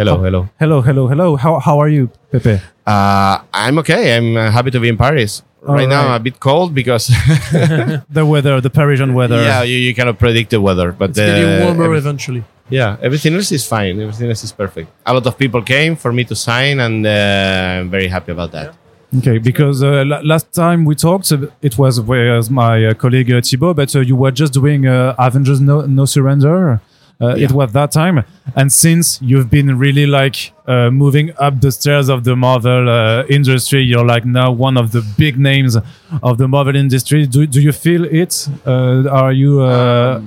Hello, hello. Hello, hello, hello. How, how are you, Pepe? Uh, I'm okay. I'm uh, happy to be in Paris. Right, now, right. I'm a bit cold because The weather, the Parisian weather. yeah, you, you cannot predict the weather. But It's getting uh, warmer every- eventually. yeah, everything else is fine. Everything else is perfect. A lot of people came for me to sign, and uh, I'm very happy about that. Okay, because uh, la- last time we talked, uh, it was with my uh, colleague uh, Thibaut, but uh, you were just doing uh, Avengers No, no Surrender. Uh, It was that time, and since you've been really like uh, moving up the stairs of the Marvel uh, industry, you're like now one of the big names of the Marvel industry. Do do you feel it? Uh, are you uh,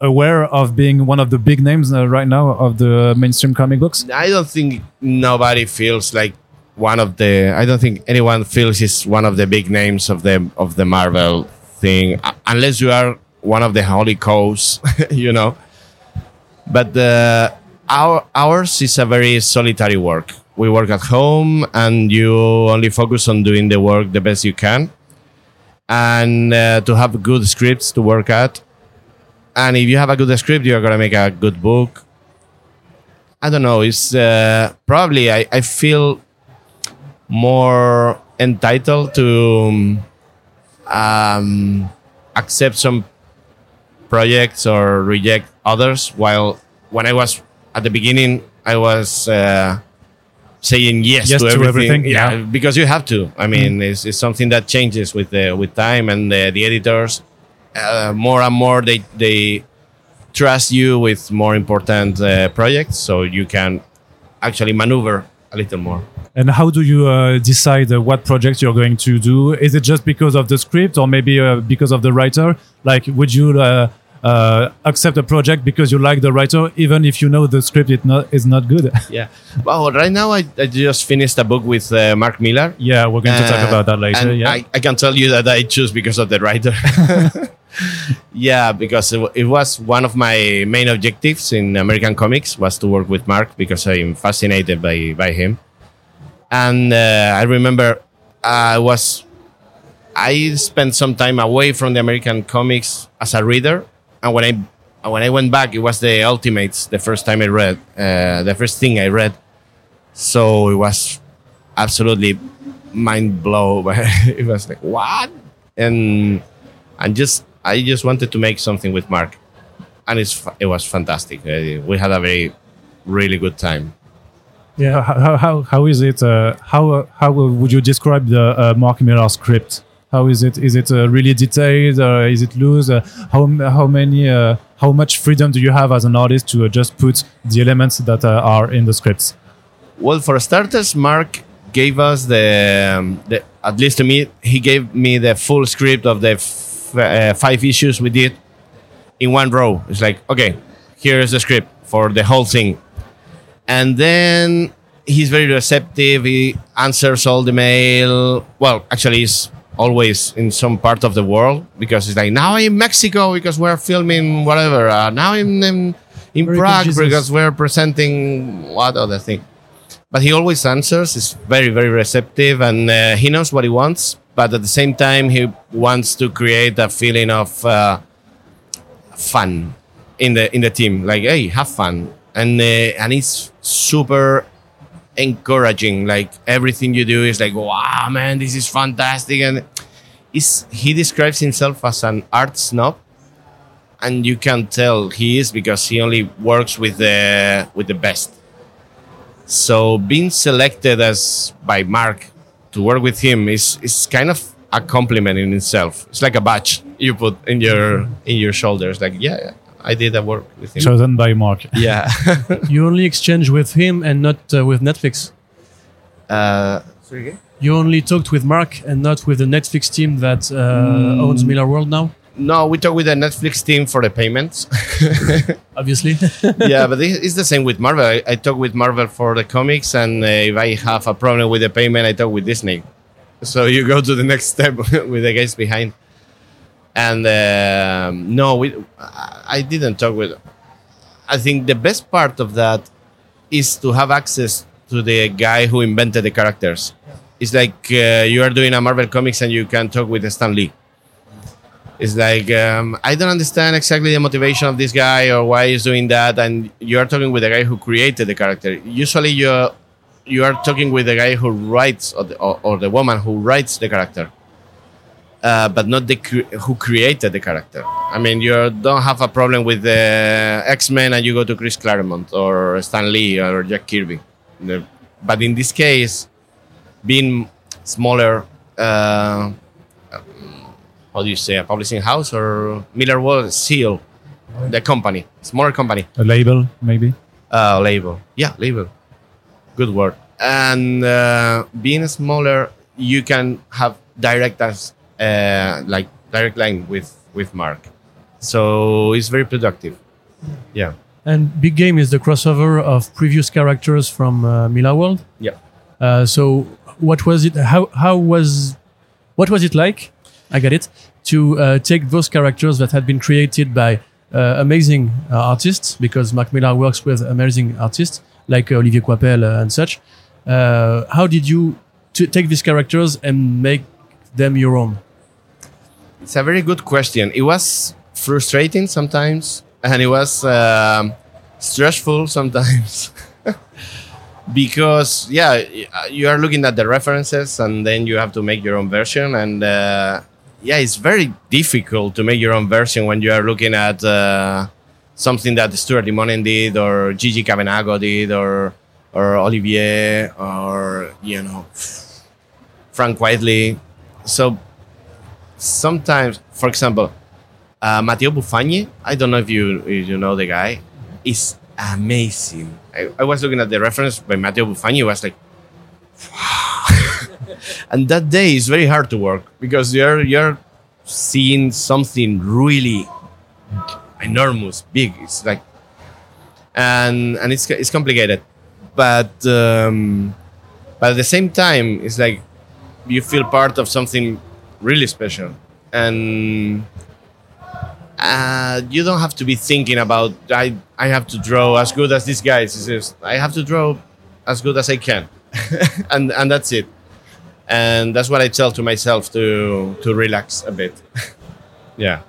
aware of being one of the big names uh, right now of the mainstream comic books? I don't think nobody feels like one of the. I don't think anyone feels is one of the big names of the of the Marvel thing, unless you are one of the holy cows, you know. But uh, our ours is a very solitary work. We work at home, and you only focus on doing the work the best you can, and uh, to have good scripts to work at. And if you have a good script, you're gonna make a good book. I don't know. It's uh, probably I, I feel more entitled to um, accept some projects or reject others. While when I was at the beginning, I was uh, saying yes, Yes to to everything. everything, yeah, yeah. because you have to. I mean, it's, it's something that changes with the with time and the, the editors. Uh, more and more, they they trust you with more important uh, projects, so you can actually maneuver a little more. And how do you uh, decide uh, what project you're going to do? Is it just because of the script, or maybe uh, because of the writer? Like, would you uh, uh, accept a project because you like the writer, even if you know the script is not is not good? Yeah. Well, right now I, I just finished a book with uh, Mark Millar. yeah, we're going to talk about that later. and Yeah, I, I can tell you that I choose because of the writer. yeah, because it, it was one of my main objectives in American comics was to work with Mark because I'm fascinated by by him. And uh, I remember I was I spent some time away from the American comics as a reader, and when I when I went back, it was the Ultimates the first time I read, uh, the first thing I read. So it was absolutely mind blow. it was like what, and and just I just wanted to make something with Mark, and it's it was fantastic. Uh, we had a very really good time. yeah. How, how, how is it? Uh, how uh, how would you describe the uh, Mark Millar script? How is it? Is it uh, really detailed? Or is it loose? Uh, how how many? Uh, how much freedom do you have as an artist to uh, just put the elements that uh, are in the scripts? Well, for starters, Mark gave us the, um, the at least to me, he gave me the full script of the f- uh, five issues we did in one row. It's like, okay, here is the script for the whole thing, and then he's very receptive. He answers all the mail. Well, actually, he's always in some part of the world because he's like now I'm in Mexico because we're filming whatever. Uh, now I'm in, in Very Prague Jesus. because we're presenting what other thing but he always answers. He's very, very receptive, and uh, he knows what he wants. But at the same time, he wants to create a feeling of uh, fun in the in the team. Like, hey, have fun, and uh, and he's super encouraging. Like everything you do is like, wow, man, this is fantastic, and is he describes himself as an art snob. And you can tell he is because he only works with the with the best. So being selected as by Mark to work with him is is kind of a compliment in itself. It's like a badge you put in your in your shoulders. Like, yeah, yeah, I did that work with him. Chosen by Mark. Yeah. You only exchange with him and not uh, with Netflix. uh, sorry? You only talked with Mark and not with the Netflix team that uh, owns Millarworld now. No, we talk with the Netflix team for the payments. Obviously, yeah, but it's the same with Marvel. I, I talk with Marvel for the comics, and uh, if I have a problem with the payment, I talk with Disney. So you go to the next step with the guys behind. And um, no, we, I I didn't talk with. I think the best part of that is to have access to the guy who invented the characters. It's like uh, you are doing a Marvel comics and you can talk with Stan Lee. It's like um, I don't understand exactly the motivation of this guy or why he's doing that, and you are talking with the guy who created the character. Usually, you you are talking with the guy who writes or the, or, or the woman who writes the character, uh, but not the who created the character. I mean, you don't have a problem with the X Men and you go to Chris Claremont or Stan Lee or Jack Kirby. But in this case, being smaller. Uh, how do you say a publishing house or Miller Wall Seal, the company, smaller company, A label, maybe. uh, label, yeah, label, good word. And uh, being smaller, you can have direct as uh, like direct line with with Mark, so it's very productive. Yeah, And Big Game is the crossover of previous characters from uh, Millarworld. yeah. Uh, so what was it? How how was what was it like? I get it to uh, take those characters that had been created by uh, amazing uh, artists because Mark Millar works with amazing artists like Olivier Coipel and such. How did you take these characters and make them your own? It's a very good question. It was frustrating sometimes, and it was um, stressful sometimes. because, yeah, you are looking at the references and then you have to make your own version. And uh, yeah, it's very difficult to make your own version when you are looking at uh, something that Stuart Immonen did, or Gigi Cavenago did, or, or Olivier, or, you know, Frank Quitely. So sometimes, for example, uh, Matteo Buffagni, I don't know if you if you know the guy, is amazing. I, I was looking at the reference by Matteo Buffagni, was like, and that day is very hard to work because you're you're seeing something really enormous, big. It's like, and and it's it's complicated, but um, but at the same time, it's like you feel part of something really special. And uh, you don't have to be thinking about I, I have to draw as good as these guys. It's just, i have to draw as good as i can. And and that's it and that's what i tell to myself to to relax a bit yeah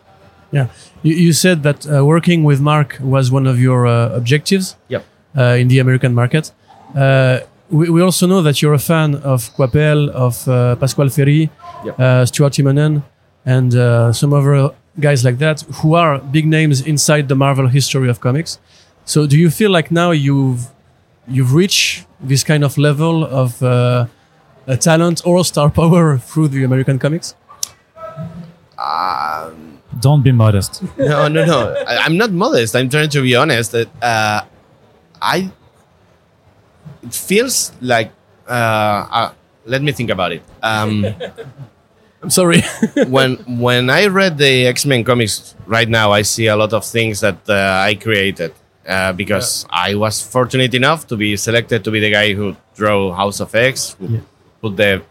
Yeah, you, you said that uh, working with Mark was one of your uh, objectives. Yep. Uh, in the American market, uh, we, we also know that you're a fan of Coipel, of uh, Pasqual Ferry, Yep. uh, Stuart Immonen, and uh, some other guys like that who are big names inside the Marvel history of comics. So, do you feel like now you've you've reached this kind of level of uh, talent or star power through the American comics? Don't be modest. no no no I, i'm not modest i'm trying to be honest that uh, i it feels like uh, uh, let me think about it um, I'm sorry. when when I read the X Men comics right now, I see a lot of things that uh, I created uh, because I was fortunate enough to be selected to be the guy who drew House of X, who Yeah. Put the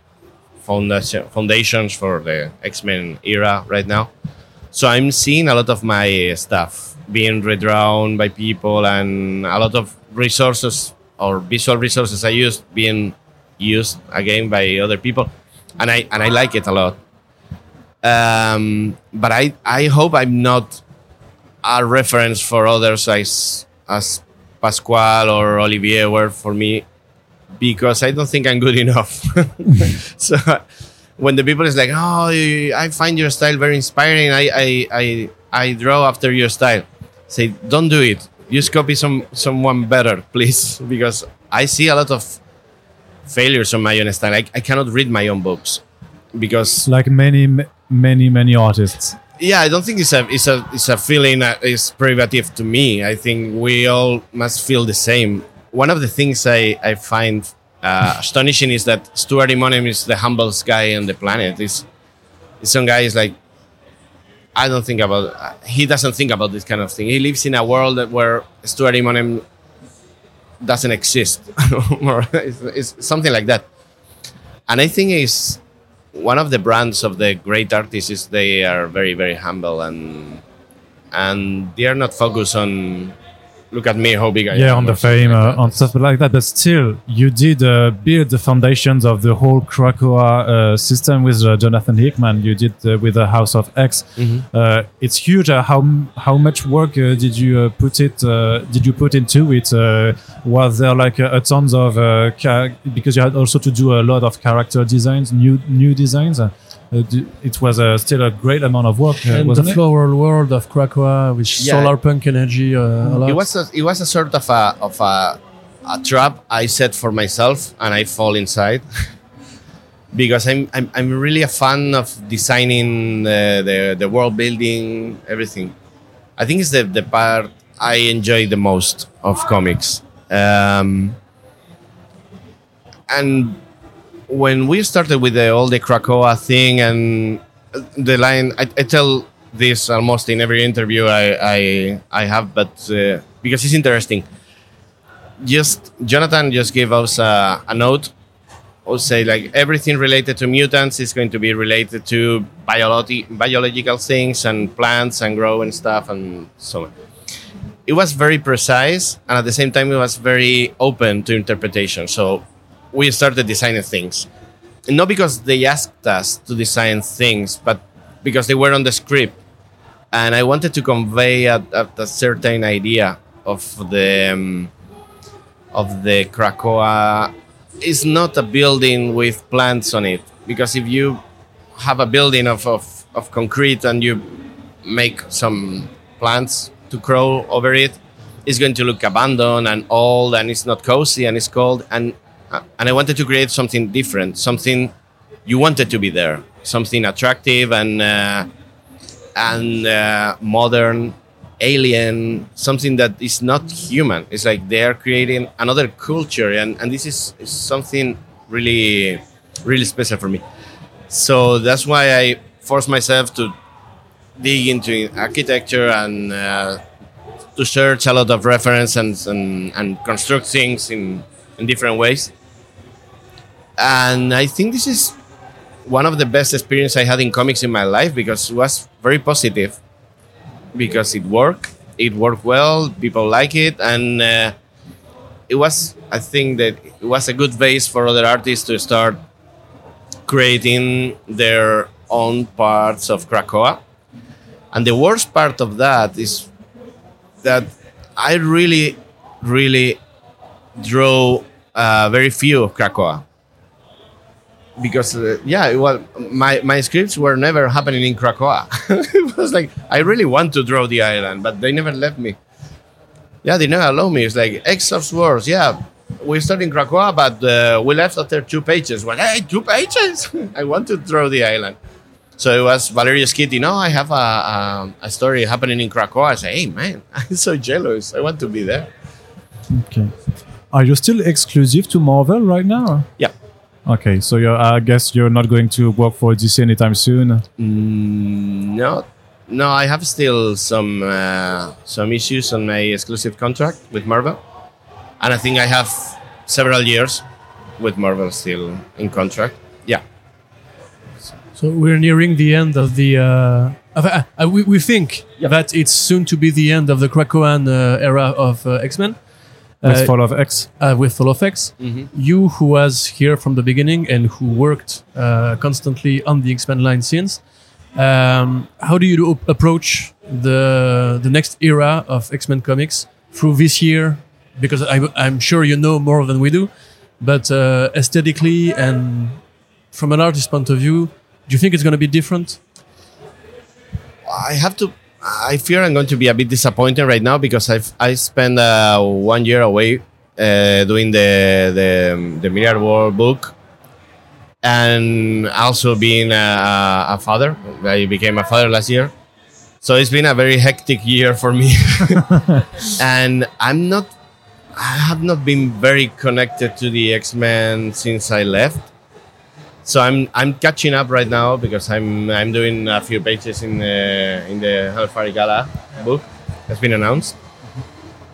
foundation, foundations for the X Men era right now. So I'm seeing a lot of my stuff being redrawn by people, and a lot of resources or visual resources I used being used again by other people, and I and I like it a lot. Um, but I I hope I'm not a reference for others as as Pasqual or Olivier were for me because I don't think I'm good enough. so when the people is like, "Oh, I find your style very inspiring. I I I, I draw after your style," say, "Don't do it. Just copy some someone better, please, because I see a lot of failures on my own style. I, I cannot read my own books because Like many, many, many artists. yeah, I don't think it's a it's a it's a feeling that is privative to me. I think we all must feel the same. One of the things I I find uh, astonishing is that Stuart Immonen is the humblest guy on the planet. Is some guy is like I don't think about he doesn't think about this kind of thing. He lives in a world where Stuart Immonen doesn't exist, or it's, it's something like that. And I think is one of the brands of the great artists is they are very very humble and and they are not focused on look at me, how big I yeah, am. Yeah, on the fame like uh, on stuff like that. But still, you did uh, build the foundations of the whole Krakoa uh, system with uh, Jonathan Hickman. You did uh, with the House of X. Mhm. Uh, it's huge. Uh, how how much work uh, did you uh, put it? Uh, did you put into it? Uh, was there like a, a tons of uh, because you had also to do a lot of character designs, new new designs. Uh, it was uh, still a great amount of work, uh, and the wasn't it? floral world of Krakoa with Yeah. solar punk energy. Uh, a lot. it was a, it was a sort of a of a, a trap I set for myself, and I fall inside because I'm, I'm I'm really a fan of designing the, the the world building everything. I think it's the the part I enjoy the most of comics. Um, and when we started with the, all the Krakoa thing and the line, I, I tell this almost in every interview I I, I have, but uh, because it's interesting. Just Jonathan just gave us a, a note. Or say like everything related to mutants is going to be related to biology, biological things and plants and grow and stuff and so on. It was very precise and at the same time it was very open to interpretation. So we started designing things. Not because they asked us to design things, but because they were on the script. And I wanted to convey a, a, a certain idea of the um, of the Krakoa. It's not a building with plants on it because if you have a building of, of, of concrete and you make some plants to grow over it, it's going to look abandoned and old and it's not cozy and it's cold. And and I wanted to create something different, something you wanted to be there, something attractive and uh, and uh, modern, alien, something that is not human. It's like they are creating another culture, and and this is, is something really really special for me. So that's why I forced myself to dig into architecture and uh, to search a lot of reference and, and, and construct things in, in different ways. And I think this is one of the best experience I had in comics in my life because it was very positive because it worked. It worked well. People like it, and uh, it was. I think that it was a good base for other artists to start creating their own parts of Krakoa. And the worst part of that is that I really, really drew uh, very few of Krakoa because uh, yeah, well, my my scripts were never happening in Krakoa. it was like I really want to draw the island, but they never let me. Yeah, they never allow me. It's like X of Swords. Yeah, we started in Krakoa, but uh, we left after two pages. Well, hey, two pages! I want to draw the island. So it was Valerio Schitti. No, I have a, a, a story happening in Krakoa. I say, hey man, I'm so jealous. I want to be there. Okay. Are you still exclusive to Marvel right now? Yeah. Okay, so you're, I guess you're not going to work for DC anytime soon. Mm, no, no. I have still some uh, some issues on my exclusive contract with Marvel, and I think I have several years with Marvel still in contract. Yeah, So we're nearing the end of the. Uh, of, uh, we, we think that it's soon to be the end of the Krakoan uh, era of uh, X Men. With Fall of X. uh, with Fall of X. You, who was here from the beginning and who worked uh, constantly on the X Men line since, um, how do you do approach the the next era of X Men comics through this year? Because I, I'm sure you know more than we do, but uh, aesthetically and from an artist point of view, do you think it's going to be different? I have to. I fear I'm going to be a bit disappointed right now because I've I spent uh, one year away uh, doing the the the Millarworld book, and also being a, a father. I became a father last year, so it's been a very hectic year for me, and I'm not. I have not been very connected to the X Men since I left. So I'm I'm catching up right now because I'm I'm doing a few pages in the in the Hellfire Gala book that's been announced,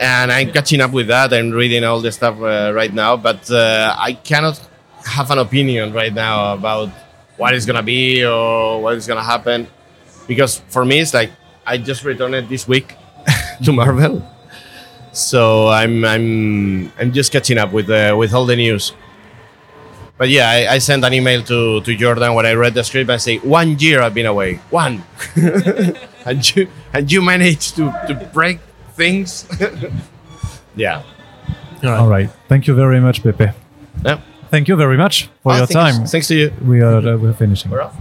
and I'm catching up with that. I'm reading all the stuff uh, right now, but uh, I cannot have an opinion right now about what is gonna be or what is gonna happen because for me it's like I just returned this week to Marvel, so I'm I'm I'm just catching up with uh, with all the news. But yeah, I, I sent an email to, to Jordan when I read the script. I say one year I've been away, one, and you and you managed to, to break things. yeah, All right. Thank you very much, Pepe. yeah. Thank you very much for Oh, your thanks- time. Thanks to you. We are uh, we're finishing. We're off.